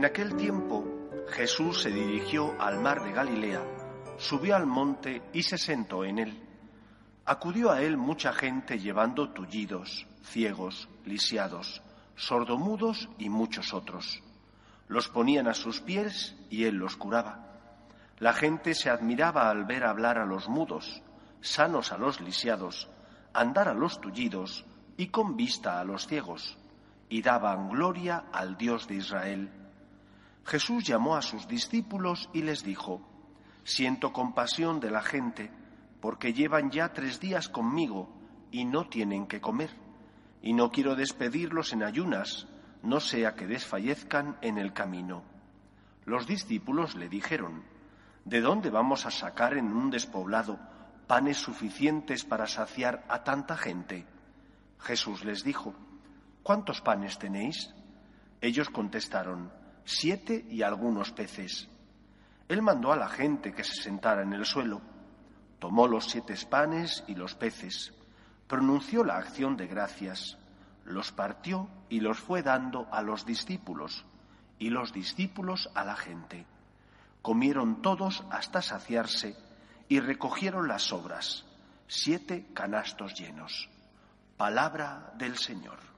En aquel tiempo Jesús se dirigió al mar de Galilea, subió al monte y se sentó en él. Acudió a él mucha gente llevando tullidos, ciegos, lisiados, sordomudos y muchos otros. Los ponían a sus pies y él los curaba. La gente se admiraba al ver hablar a los mudos, sanos a los lisiados, andar a los tullidos y con vista a los ciegos, y daban gloria al Dios de Israel. Jesús llamó a sus discípulos y les dijo, Siento compasión de la gente, porque llevan ya tres días conmigo y no tienen que comer, y no quiero despedirlos en ayunas, no sea que desfallezcan en el camino. Los discípulos le dijeron, ¿De dónde vamos a sacar en un despoblado panes suficientes para saciar a tanta gente? Jesús les dijo, ¿cuántos panes tenéis? Ellos contestaron, siete y algunos peces. Él mandó a la gente que se sentara en el suelo, tomó los siete panes y los peces, pronunció la acción de gracias, los partió y los fue dando a los discípulos, y los discípulos a la gente. Comieron todos hasta saciarse y recogieron las sobras, siete canastos llenos. Palabra del Señor.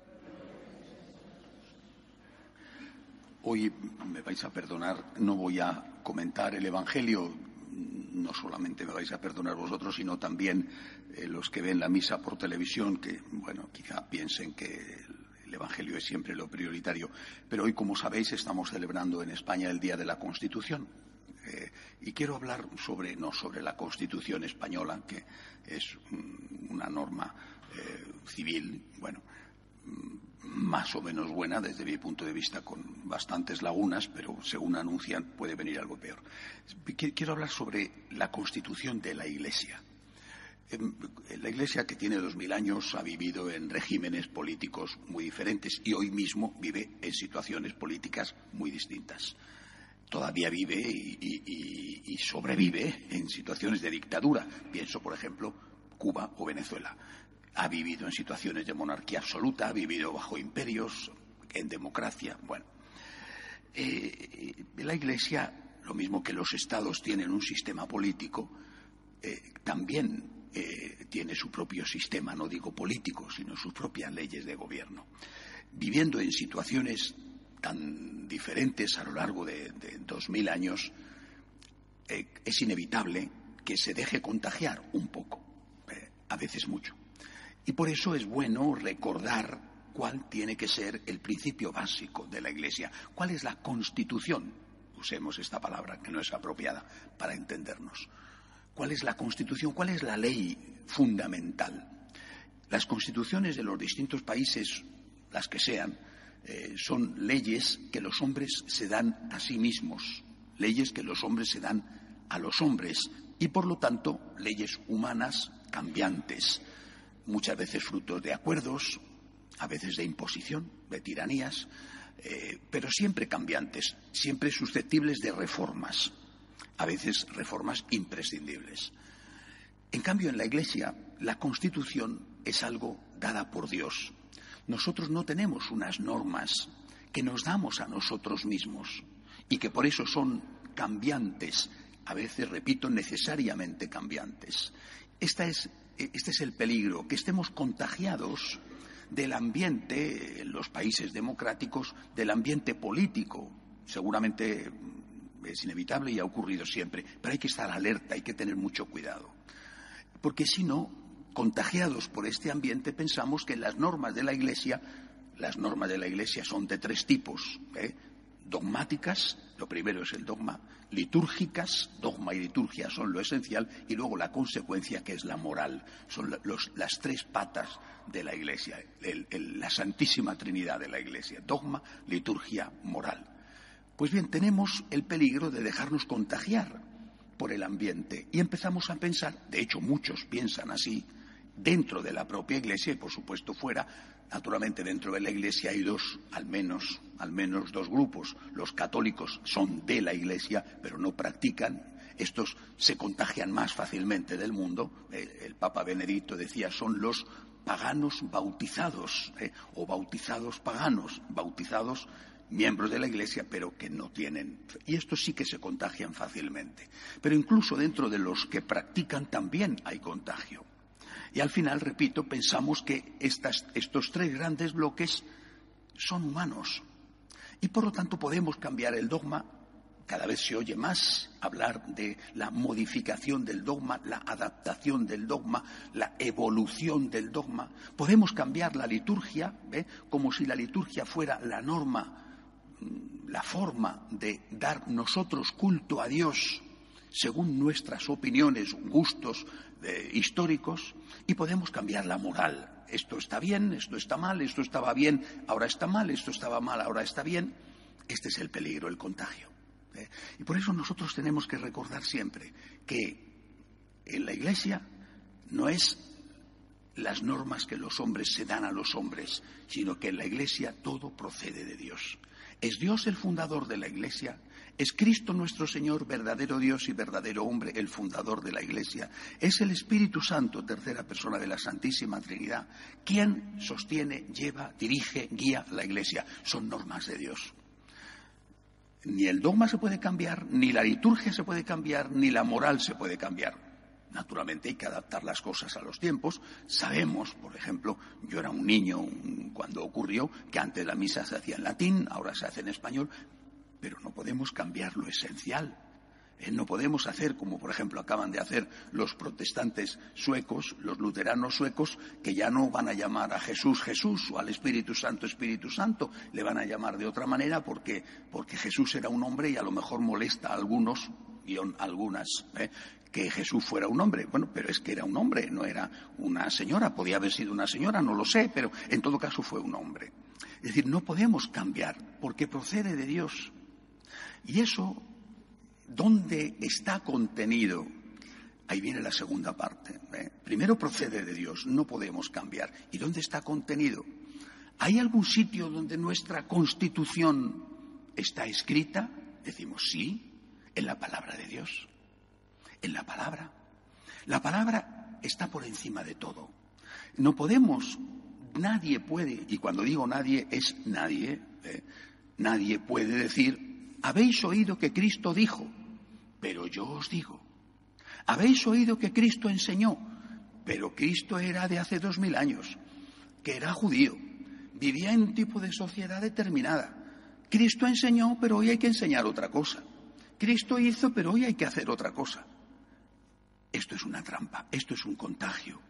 Hoy me vais a perdonar, no voy a comentar el Evangelio, no solamente me vais a perdonar vosotros, sino también eh, los que ven la misa por televisión, que, bueno, quizá piensen que el Evangelio es siempre lo prioritario. Pero hoy, como sabéis, estamos celebrando en España el Día de la Constitución. Eh, y quiero hablar sobre, no sobre la Constitución española, que es una norma eh, civil, bueno, más o menos buena desde mi punto de vista, con bastantes lagunas, pero según anuncian puede venir algo peor. Quiero hablar sobre la constitución de la Iglesia. Em, la Iglesia, que tiene dos mil años, ha vivido en regímenes políticos muy diferentes y hoy mismo vive en situaciones políticas muy distintas. Todavía vive y, y sobrevive en situaciones de dictadura. Pienso, por ejemplo, Cuba o Venezuela ha vivido en situaciones de monarquía absoluta, ha vivido bajo imperios, en democracia. Bueno, eh, la Iglesia, lo mismo que los estados tienen un sistema político, eh, también eh, tiene su propio sistema, no digo político, sino sus propias leyes de gobierno. Viviendo en situaciones tan diferentes a lo largo de dos mil años, es inevitable que se deje contagiar un poco, a veces mucho. Y por eso es bueno recordar cuál tiene que ser el principio básico de la Iglesia, cuál es la constitución. Usemos esta palabra que no es apropiada para entendernos. ¿Cuál es la constitución? ¿Cuál es la ley fundamental? Las constituciones de los distintos países, las que sean, eh, son leyes que los hombres se dan a sí mismos, leyes que los hombres se dan a los hombres y, por lo tanto, leyes humanas cambiantes muchas veces frutos de acuerdos, a veces de imposición, de tiranías, eh, pero siempre cambiantes, siempre susceptibles de reformas, a veces reformas imprescindibles. En cambio, en la Iglesia, la Constitución es algo dada por Dios. Nosotros no tenemos unas normas que nos damos a nosotros mismos y que por eso son cambiantes, a veces, repito, necesariamente cambiantes. Esta es este es el peligro, que estemos contagiados del ambiente, en los países democráticos, del ambiente político. Seguramente mm, es inevitable y ha ocurrido siempre, pero hay que estar alerta, hay que tener mucho cuidado. Porque si no, contagiados por este ambiente, pensamos que las normas de la Iglesia, las normas de la Iglesia son de tres tipos, ¿eh? Dogmáticas, lo primero es el dogma, litúrgicas, dogma y liturgia son lo esencial, y luego la consecuencia que es la moral. Son las tres patas de la Iglesia, la Santísima Trinidad de la Iglesia, dogma, liturgia, moral. Pues bien, tenemos el peligro de dejarnos contagiar por el ambiente y empezamos a pensar, de hecho muchos piensan así, dentro de la propia Iglesia y por supuesto fuera, Naturalmente, dentro de la Iglesia hay dos, al menos, al menos dos grupos. Los católicos son de la Iglesia, pero no practican. Estos se contagian más fácilmente del mundo. El, Papa Benedicto decía, son los paganos bautizados, ¿eh? o bautizados paganos, bautizados miembros de la Iglesia, pero que no tienen. Y estos sí que se contagian fácilmente. Pero incluso dentro de los que practican también hay contagio. Y al final, repito, pensamos que estos tres grandes bloques son humanos. Y por lo tanto podemos cambiar el dogma. Cada vez se oye más hablar de la modificación del dogma, la adaptación del dogma, la evolución del dogma. Podemos cambiar la liturgia, como si la liturgia fuera la norma, la forma de dar nosotros culto a Dios según nuestras opiniones, gustos eh, históricos, y podemos cambiar la moral. Esto está bien, esto está mal, esto estaba bien, ahora está mal, esto estaba mal, ahora está bien. Este es el peligro, el contagio. ¿eh? Y por eso nosotros tenemos que recordar siempre que en la Iglesia no es las normas que los hombres se dan a los hombres, sino que en la Iglesia todo procede de Dios. Es Dios el fundador de la Iglesia es Cristo nuestro Señor, verdadero Dios y verdadero hombre, el fundador de la Iglesia. Es el Espíritu Santo, tercera persona de la Santísima Trinidad, quien sostiene, lleva, dirige, guía la Iglesia. Son normas de Dios. Ni el dogma se puede cambiar, ni la liturgia se puede cambiar, ni la moral se puede cambiar. Naturalmente hay que adaptar las cosas a los tiempos. Sabemos, por ejemplo, yo era un niño cuando ocurrió que antes la misa se hacía en latín, ahora se hace en español, pero no podemos cambiar lo esencial. Eh, no podemos hacer, como por ejemplo acaban de hacer los protestantes suecos, los luteranos suecos, que ya no van a llamar a Jesús Jesús o al Espíritu Santo Espíritu Santo, le van a llamar de otra manera porque, porque Jesús era un hombre y a lo mejor molesta a algunos, y algunas, ¿eh? que Jesús fuera un hombre. Bueno, pero es que era un hombre, no era una señora. Podía haber sido una señora, no lo sé, pero en todo caso fue un hombre. Es decir, no podemos cambiar porque procede de Dios. Y eso, ¿dónde está contenido? Ahí viene la segunda parte. ¿eh? Primero procede de Dios, no podemos cambiar. ¿Y dónde está contenido? ¿Hay algún sitio donde nuestra constitución está escrita? Decimos sí, en la palabra de Dios. En la palabra. La palabra está por encima de todo. No podemos, nadie puede, y cuando digo nadie es nadie, ¿eh? nadie puede decir habéis oído que Cristo dijo, pero yo os digo. Habéis oído que Cristo enseñó, pero Cristo era de hace dos mil años, que era judío, vivía en un tipo de sociedad determinada. Cristo enseñó, pero hoy hay que enseñar otra cosa. Cristo hizo, pero hoy hay que hacer otra cosa. Esto es una trampa, esto es un contagio,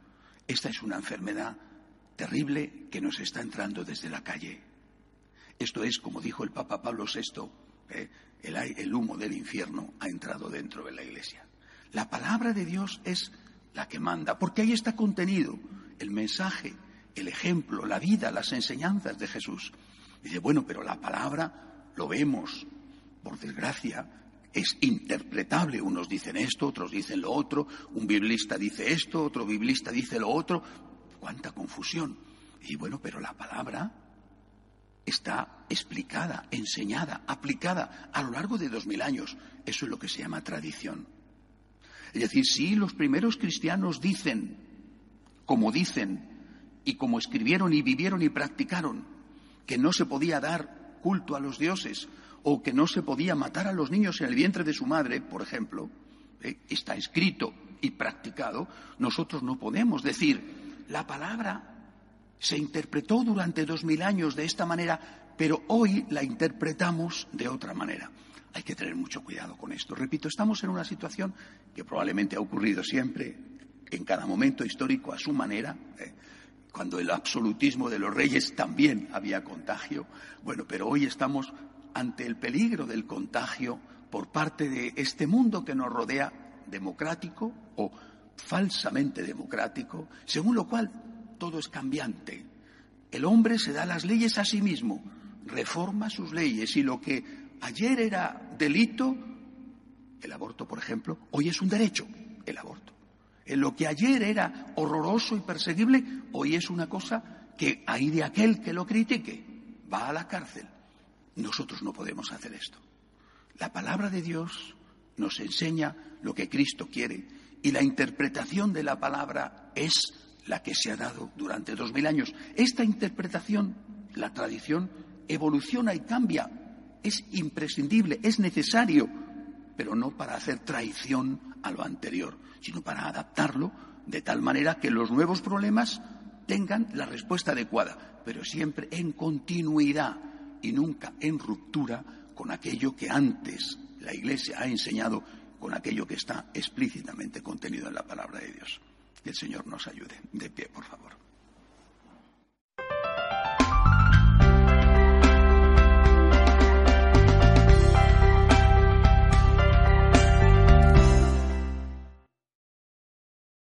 esta es una enfermedad terrible que nos está entrando desde la calle. Esto es, como dijo el Papa Pablo VI, ¿eh? el, humo del infierno ha entrado dentro de la iglesia. La palabra de Dios es la que manda, porque ahí está contenido el mensaje, el ejemplo, la vida, las enseñanzas de Jesús. Dice, bueno, pero la palabra lo vemos, por desgracia, es interpretable. Unos dicen esto, otros dicen lo otro, un biblista dice esto, otro biblista dice lo otro. ¡Cuánta confusión! Y bueno, pero la palabra está explicada, enseñada, aplicada a lo largo de dos mil años. Eso es lo que se llama tradición. Es decir, si los primeros cristianos dicen, como dicen, y como escribieron y vivieron y practicaron, que no se podía dar culto a los dioses o que no se podía matar a los niños en el vientre de su madre, por ejemplo, eh, está escrito y practicado, nosotros no podemos decir la palabra se interpretó durante dos mil años de esta manera, pero hoy la interpretamos de otra manera. Hay que tener mucho cuidado con esto. Repito, estamos en una situación que probablemente ha ocurrido siempre, en cada momento histórico, a su manera. ¿eh? cuando el absolutismo de los reyes también había contagio. Bueno, pero hoy estamos ante el peligro del contagio por parte de este mundo que nos rodea, democrático o falsamente democrático, según lo cual todo es cambiante. El hombre se da las leyes a sí mismo, reforma sus leyes y lo que ayer era delito, el aborto, por ejemplo, hoy es un derecho, el aborto. En lo que ayer era horroroso y perseguible, hoy es una cosa que hay de aquel que lo critique, va a la cárcel. Nosotros no podemos hacer esto. La palabra de Dios nos enseña lo que Cristo quiere y la interpretación de la palabra es la que se ha dado durante dos mil años. Esta interpretación, la tradición, evoluciona y cambia. Es imprescindible, es necesario, pero no para hacer traición a lo anterior, sino para adaptarlo de tal manera que los nuevos problemas tengan la respuesta adecuada, pero siempre en continuidad y nunca en ruptura con aquello que antes la Iglesia ha enseñado, con aquello que está explícitamente contenido en la palabra de Dios. Que el Señor nos ayude. De pie, por favor.